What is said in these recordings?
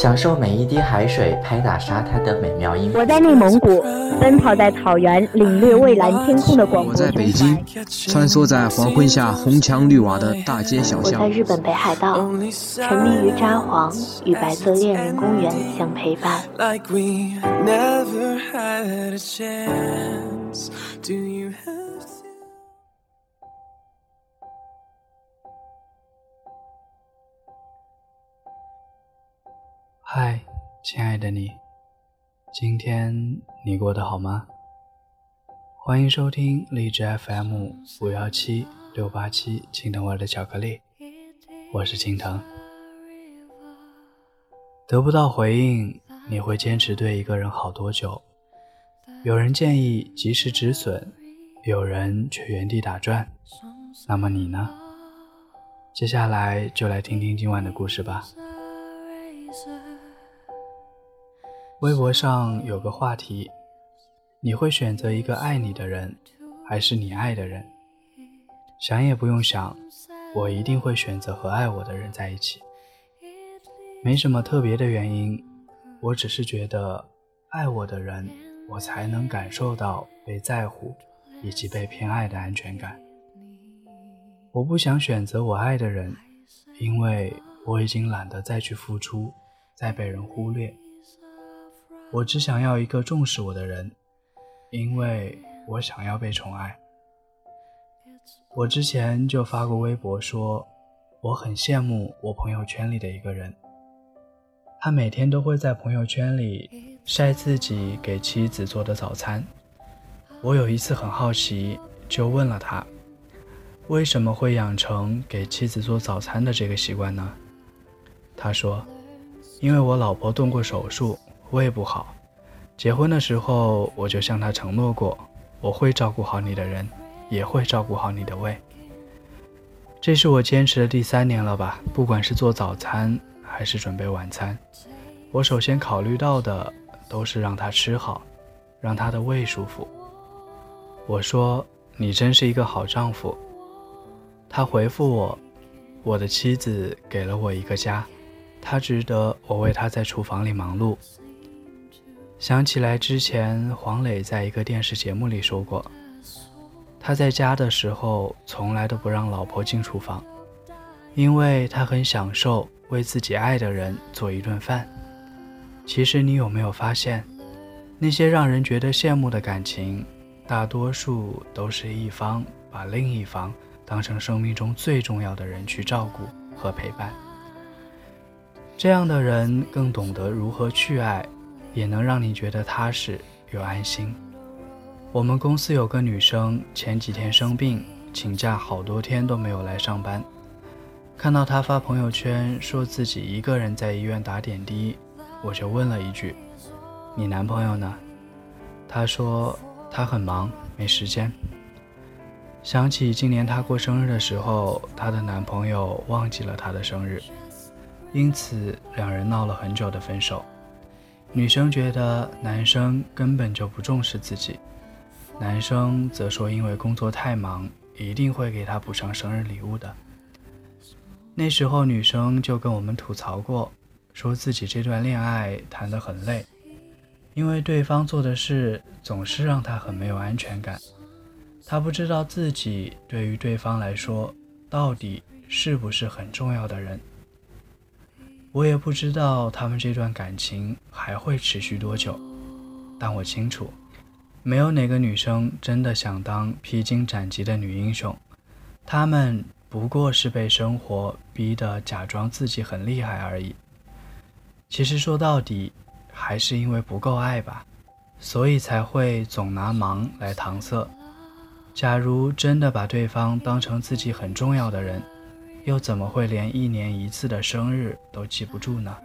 享受每一滴海水拍打沙滩的美妙音。我在内蒙古，奔跑在草原，领略蔚蓝天空的广阔。我在北京，穿梭在黄昏下红墙绿瓦的大街小巷。我在日本北海道，沉迷于札幌，与白色恋人公园相陪伴。嗨，亲爱的你，今天你过得好吗？欢迎收听荔枝 FM 五幺七六八七青藤味的巧克力，我是青藤。得不到回应，你会坚持对一个人好多久？有人建议及时止损，有人却原地打转。那么你呢？接下来就来听听今晚的故事吧。微博上有个话题：你会选择一个爱你的人，还是你爱的人？想也不用想，我一定会选择和爱我的人在一起。没什么特别的原因，我只是觉得爱我的人，我才能感受到被在乎以及被偏爱的安全感。我不想选择我爱的人，因为我已经懒得再去付出，再被人忽略。我只想要一个重视我的人，因为我想要被宠爱。我之前就发过微博说，我很羡慕我朋友圈里的一个人，他每天都会在朋友圈里晒自己给妻子做的早餐。我有一次很好奇，就问了他，为什么会养成给妻子做早餐的这个习惯呢？他说，因为我老婆动过手术。胃不好，结婚的时候我就向他承诺过，我会照顾好你的人，也会照顾好你的胃。这是我坚持的第三年了吧？不管是做早餐还是准备晚餐，我首先考虑到的都是让他吃好，让他的胃舒服。我说你真是一个好丈夫。他回复我，我的妻子给了我一个家，她值得我为她在厨房里忙碌。想起来之前黄磊在一个电视节目里说过，他在家的时候从来都不让老婆进厨房，因为他很享受为自己爱的人做一顿饭。其实你有没有发现，那些让人觉得羡慕的感情，大多数都是一方把另一方当成生命中最重要的人去照顾和陪伴。这样的人更懂得如何去爱。也能让你觉得踏实又安心。我们公司有个女生，前几天生病，请假好多天都没有来上班。看到她发朋友圈说自己一个人在医院打点滴，我就问了一句：“你男朋友呢？”她说她很忙，没时间。想起今年她过生日的时候，她的男朋友忘记了她的生日，因此两人闹了很久的分手。女生觉得男生根本就不重视自己，男生则说因为工作太忙，一定会给她补上生日礼物的。那时候女生就跟我们吐槽过，说自己这段恋爱谈得很累，因为对方做的事总是让她很没有安全感，她不知道自己对于对方来说到底是不是很重要的人。我也不知道他们这段感情还会持续多久，但我清楚，没有哪个女生真的想当披荆斩棘的女英雄，她们不过是被生活逼得假装自己很厉害而已。其实说到底，还是因为不够爱吧，所以才会总拿忙来搪塞。假如真的把对方当成自己很重要的人。又怎么会连一年一次的生日都记不住呢？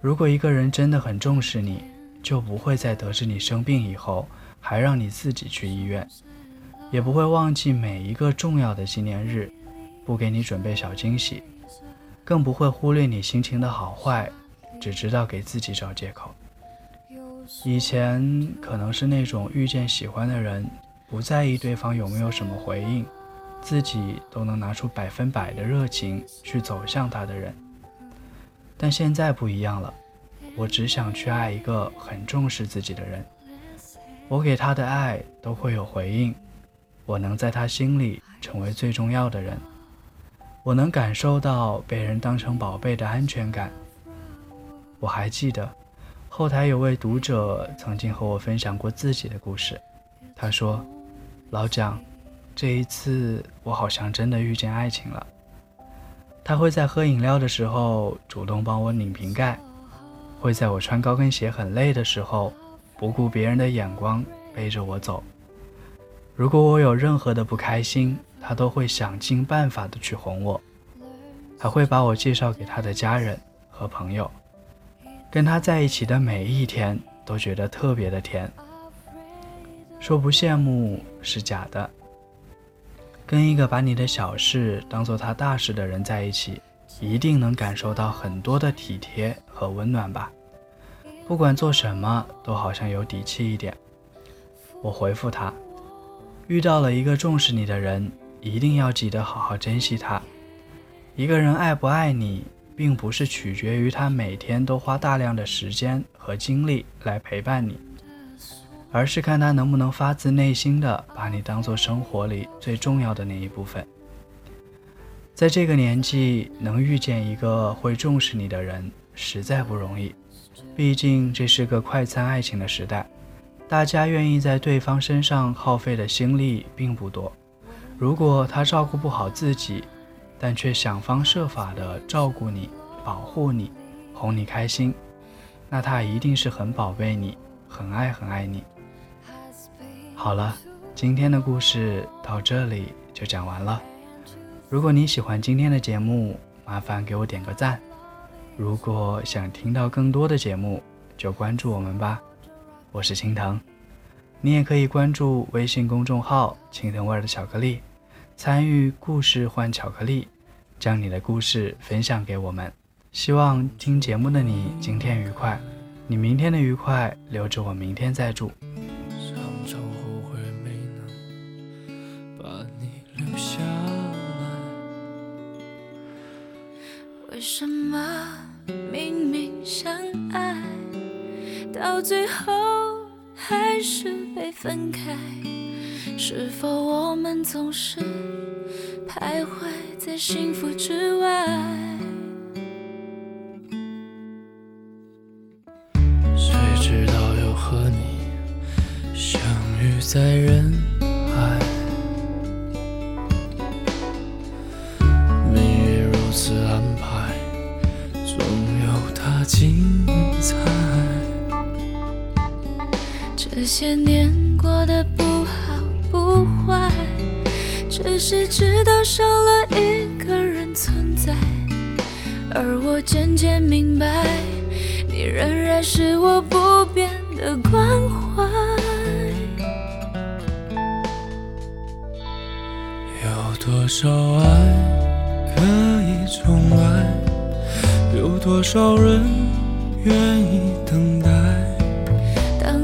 如果一个人真的很重视你，就不会在得知你生病以后还让你自己去医院，也不会忘记每一个重要的纪念日，不给你准备小惊喜，更不会忽略你心情的好坏，只知道给自己找借口。以前可能是那种遇见喜欢的人，不在意对方有没有什么回应，自己都能拿出百分百的热情去走向他的人。但现在不一样了，我只想去爱一个很重视自己的人。我给他的爱都会有回应，我能在他心里成为最重要的人，我能感受到被人当成宝贝的安全感。我还记得。后台有位读者曾经和我分享过自己的故事，他说：“老蒋，这一次我好像真的遇见爱情了。他会在喝饮料的时候主动帮我拧瓶盖，会在我穿高跟鞋很累的时候不顾别人的眼光背着我走。如果我有任何的不开心，他都会想尽办法的去哄我，还会把我介绍给他的家人和朋友。”跟他在一起的每一天都觉得特别的甜。说不羡慕是假的。跟一个把你的小事当做他大事的人在一起，一定能感受到很多的体贴和温暖吧。不管做什么都好像有底气一点。我回复他：遇到了一个重视你的人，一定要记得好好珍惜他。一个人爱不爱你？并不是取决于他每天都花大量的时间和精力来陪伴你，而是看他能不能发自内心的把你当做生活里最重要的那一部分。在这个年纪，能遇见一个会重视你的人实在不容易，毕竟这是个快餐爱情的时代，大家愿意在对方身上耗费的心力并不多。如果他照顾不好自己，但却想方设法的照顾你、保护你、哄你开心，那他一定是很宝贝你、很爱很爱你。好了，今天的故事到这里就讲完了。如果你喜欢今天的节目，麻烦给我点个赞。如果想听到更多的节目，就关注我们吧。我是青藤，你也可以关注微信公众号“青藤味的巧克力”，参与故事换巧克力。将你的故事分享给我们，希望听节目的你今天愉快，你明天的愉快留着我明天再祝。么明明相爱，到最后还是被分开？是否我们总是徘徊？在幸福之外，谁知道又和你相遇在人些年过得不好不坏。只是知道少了一个人存在，而我渐渐明白，你仍然是我不变的关怀。有多少爱可以重来？有多少人愿意等待？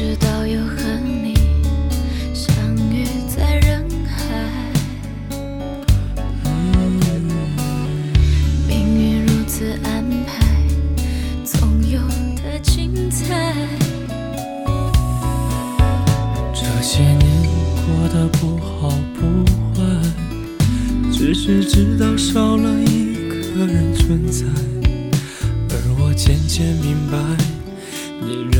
直到又和你相遇在人海，命运如此安排，总有的精彩。这些年过得不好不坏，只是知道少了一个人存在，而我渐渐明白，你。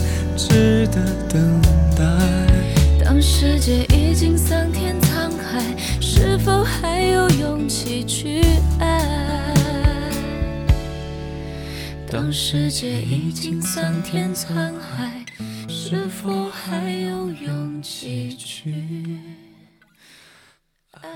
值得等待？当世界已经桑田沧海，是否还有勇气去爱？当世界已经桑田沧海，是否还有勇气去爱？